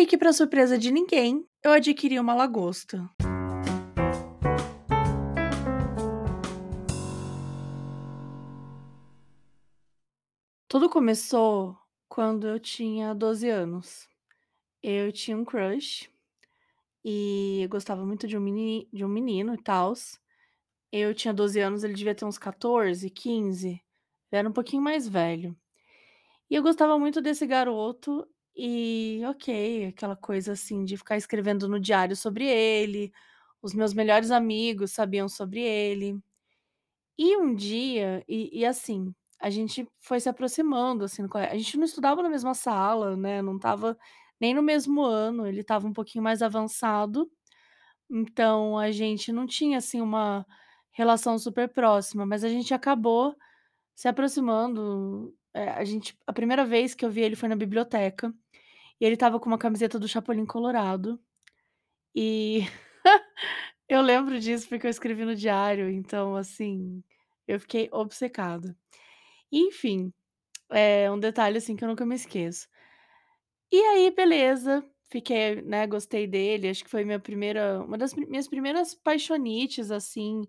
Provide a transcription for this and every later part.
aí que, pra surpresa de ninguém, eu adquiri uma lagosta. Tudo começou quando eu tinha 12 anos. Eu tinha um crush e gostava muito de um meni de um menino e tals. Eu tinha 12 anos, ele devia ter uns 14, 15. Ele era um pouquinho mais velho. E eu gostava muito desse garoto e, ok, aquela coisa, assim, de ficar escrevendo no diário sobre ele, os meus melhores amigos sabiam sobre ele. E um dia e e assim, a gente foi se aproximando, assim, a gente não estudava na mesma sala, né, não estava nem no mesmo ano, ele estava um pouquinho mais avançado, então a gente não tinha, assim, uma relação super próxima, mas a gente acabou se aproximando, eh, a gente a primeira vez que eu vi ele foi na biblioteca, e ele estava com uma camiseta do Chapolin Colorado, e eu lembro disso porque eu escrevi no diário, então, assim, eu fiquei obcecada. Enfim, é um detalhe, assim, que eu nunca me esqueço. E aí beleza, fiquei, né, gostei dele, acho que foi minha primeira uma das minhas primeiras paixonites, assim,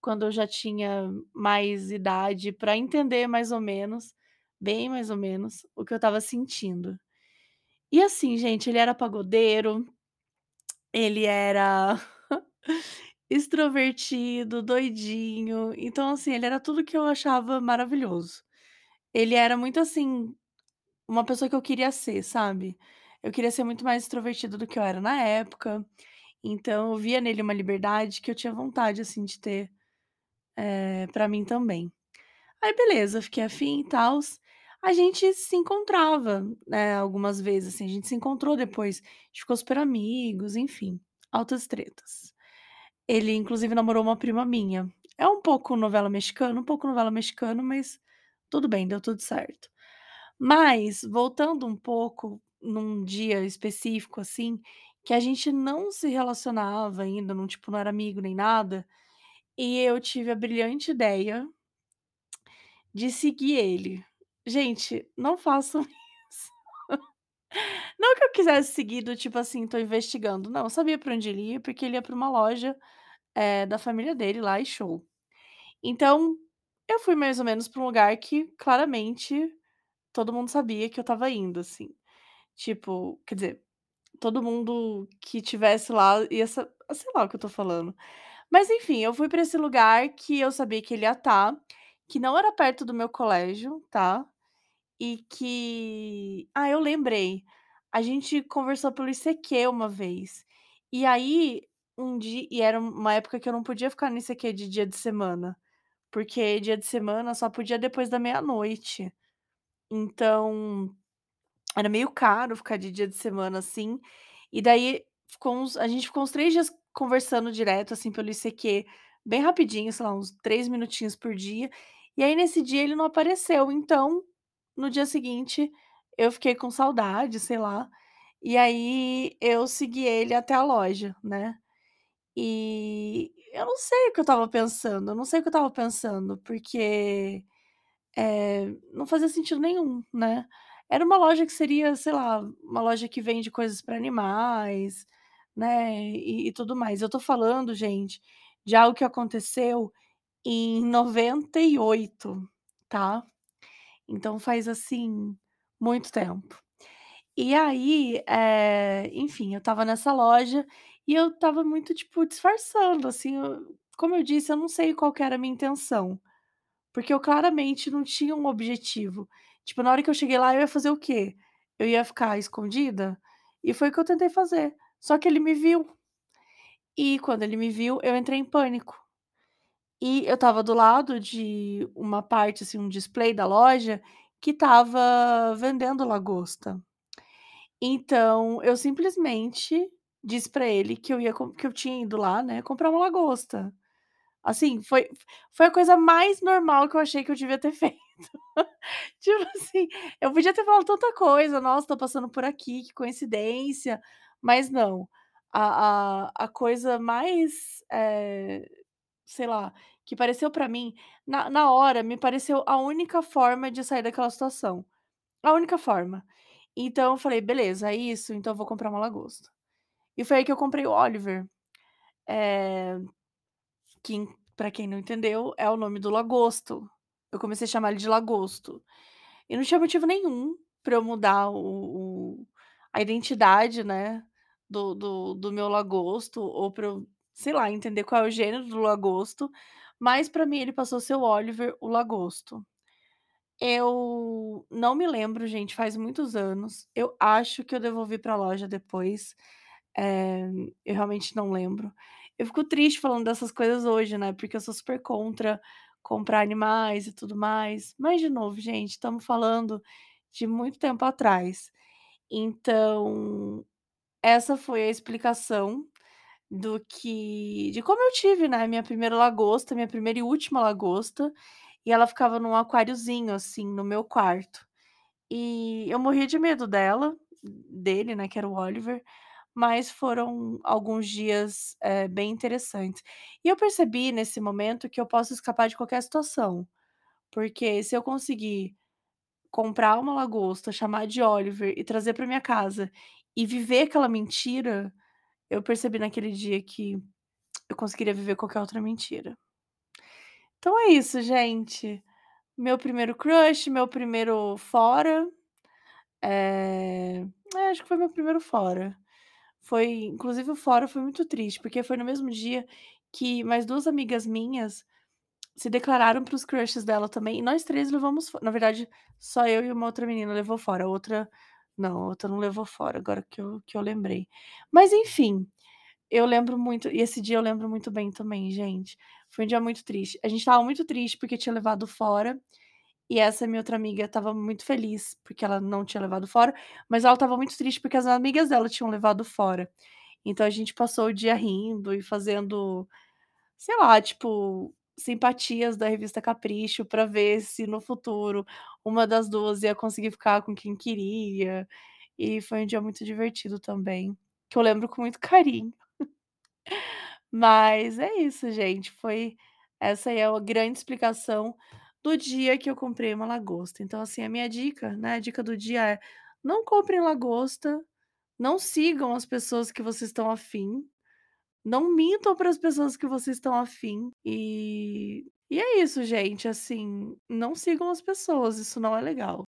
quando eu já tinha mais idade pra entender mais ou menos, bem mais ou menos, o que eu estava sentindo. E assim, gente, ele era pagodeiro, ele era extrovertido, doidinho, então, assim, ele era tudo que eu achava maravilhoso. Ele era muito, assim, uma pessoa que eu queria ser, sabe. Eu queria ser muito mais extrovertida do que eu era na época, então eu via nele uma liberdade que eu tinha vontade, assim, de ter, eh, pra mim também. Aí beleza, fiquei afim e tals. A gente se encontrava, né, algumas vezes, assim, a gente se encontrou depois, a gente ficou super amigos, enfim, altas tretas. Ele inclusive namorou uma prima minha. É um pouco novela mexicana, um pouco novela mexicana, mas tudo bem, deu tudo certo. Mas, voltando um pouco num dia específico, assim, que a gente não se relacionava ainda, não, tipo, não era amigo nem nada, e eu tive a brilhante ideia de seguir ele. Gente, não façam isso. Não que eu quisesse seguir do tipo assim, tô investigando, não, eu sabia pra onde ele ia, porque ele ia pra uma loja, eh, da família dele lá e show. Então, eu fui mais ou menos pra um lugar que claramente todo mundo sabia que eu estava indo, assim. Tipo, quer dizer, todo mundo que tivesse lá ia sa sei lá o que eu tô falando. Mas enfim, eu fui pra esse lugar que eu sabia que ele ia estar, que não era perto do meu colégio, tá, e que ah, eu lembrei, a gente conversou pelo ICQ uma vez, e aí um di e era uma época que eu não podia ficar no ICQ de dia de semana, porque dia de semana só podia depois da meia-noite. Então, era meio caro ficar de dia de semana, assim, e daí ficou uns a gente ficou uns 3 dias conversando direto, assim, pelo ICQ, bem rapidinho, sei lá, uns 3 minutinhos por dia, e aí nesse dia ele não apareceu, então, no dia seguinte, eu fiquei com saudade, sei lá, e aí eu segui ele até a loja, né. E eu não sei o que eu estava pensando, eu não sei o que eu estava pensando, porque, eh, não fazia sentido nenhum, né. Era uma loja que seria, sei lá, uma loja que vende coisas pra animais, né, e e tudo mais. Eu tô falando, gente, de algo que aconteceu em 98, tá. Então faz, assim, muito tempo. E aí, eh, enfim, eu estava nessa loja e eu estava muito, tipo, disfarçando, assim, eu como eu disse, eu não sei qual que era a minha intenção, porque eu claramente não tinha um objetivo. Tipo, na hora que eu cheguei lá, eu ia fazer o quê? Eu ia ficar escondida? E foi o que eu tentei fazer, só que ele me viu. E quando ele me viu, eu entrei em pânico. E eu estava do lado de uma parte, assim, um display da loja que estava vendendo lagosta. Então eu simplesmente disse pra ele que eu ia que eu tinha ido lá, né, comprar uma lagosta. Assim, foi foi a coisa mais normal que eu achei que eu devia ter feito. Tipo assim, eu podia ter falado tanta coisa: "Nossa, tô passando por aqui, que coincidência", mas não, a a a coisa mais, eh, sei lá, que pareceu pra mim, na na hora me pareceu a única forma de sair daquela situação, a única forma. Então eu falei: "Beleza, é isso, então eu vou comprar uma lagosta". E foi aí que eu comprei o Oliver, eh, que pra quem não entendeu, é o nome do lagosto. Eu comecei a chamar ele de lagosto. E não tinha motivo nenhum pra eu mudar o o a identidade, né, do do do meu lagosto ou pra eu, sei lá, entender qual é o gênero do lagosto, mas pra mim ele passou a o Oliver, o lagosto. Eu não me lembro, gente, faz muitos anos. Eu acho que eu devolvi pra loja depois, eh, eu realmente não lembro. Eu fico triste falando dessas coisas hoje, né, porque eu sou super contra comprar animais e tudo mais, mas de novo, gente, estamos falando de muito tempo atrás. Então, essa foi a explicação do que de como eu tive, né, minha primeira lagosta, minha primeira e última lagosta, e ela ficava num aquariozinho, assim, no meu quarto. E eu morria de medo dela dele, né, que era o Oliver, mas foram alguns dias, eh, bem interessantes. E eu percebi nesse momento que eu posso escapar de qualquer situação, porque se eu conseguir comprar uma lagosta, chamar de Oliver e trazer pra minha casa e viver aquela mentira, eu percebi naquele dia que eu conseguiria viver qualquer outra mentira. Então é isso, gente. Meu primeiro crush, meu primeiro fora, eh, é, acho que foi meu primeiro fora. Foi inclusive o fora foi muito triste, porque foi no mesmo dia que mais 2 amigas minhas se declararam para os crushes dela também, e nós 3 levamos na verdade, só eu e uma outra menina levou fora, outra não, a outra não levou fora, agora que eu que eu lembrei. Mas enfim, eu lembro muito e esse dia eu lembro muito bem também, gente. Foi um dia muito triste. A gente estava muito triste porque tinha levado fora, e essa minha outra amiga estava muito feliz, porque ela não tinha levado fora, mas ela estava muito triste porque as amigas dela tinham levado fora. Então a gente passou o dia rindo e fazendo, sei lá, tipo, simpatias da revista Capricho pra ver se no futuro uma das 2 ia conseguir ficar com quem queria, e foi um dia muito divertido também, que eu lembro com muito carinho. Mas é isso, gente, foi essa é a grande explicação do dia que eu comprei uma lagosta. Então, assim, a minha dica, né, a dica do dia é: não comprem lagosta, não sigam as pessoas que vocês estão afim, não mintam para as pessoas que vocês estão afim, e e é isso, gente, assim, não sigam as pessoas, isso não é legal.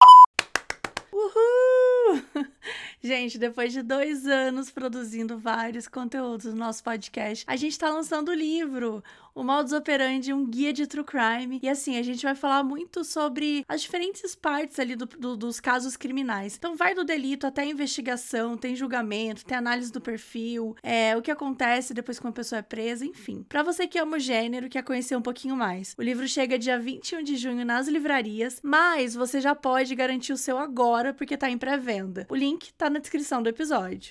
Uhul. Gente, depois de 2 anos produzindo vários conteúdos no nosso podcast, a gente tá lançando o livro, O Modus Operandi, um guia de true crime, e assim, a gente vai falar muito sobre as diferentes partes ali do do dos casos criminais. Então vai do delito até a investigação, tem julgamento, tem análise do perfil, eh, o que acontece depois que uma pessoa é presa, enfim. Pra você que ama o gênero, quer conhecer um pouquinho mais, o livro chega dia 21 de junho nas livrarias, mas você já pode garantir o seu agora, porque tá em pré-venda. O link tá na descrição do episódio.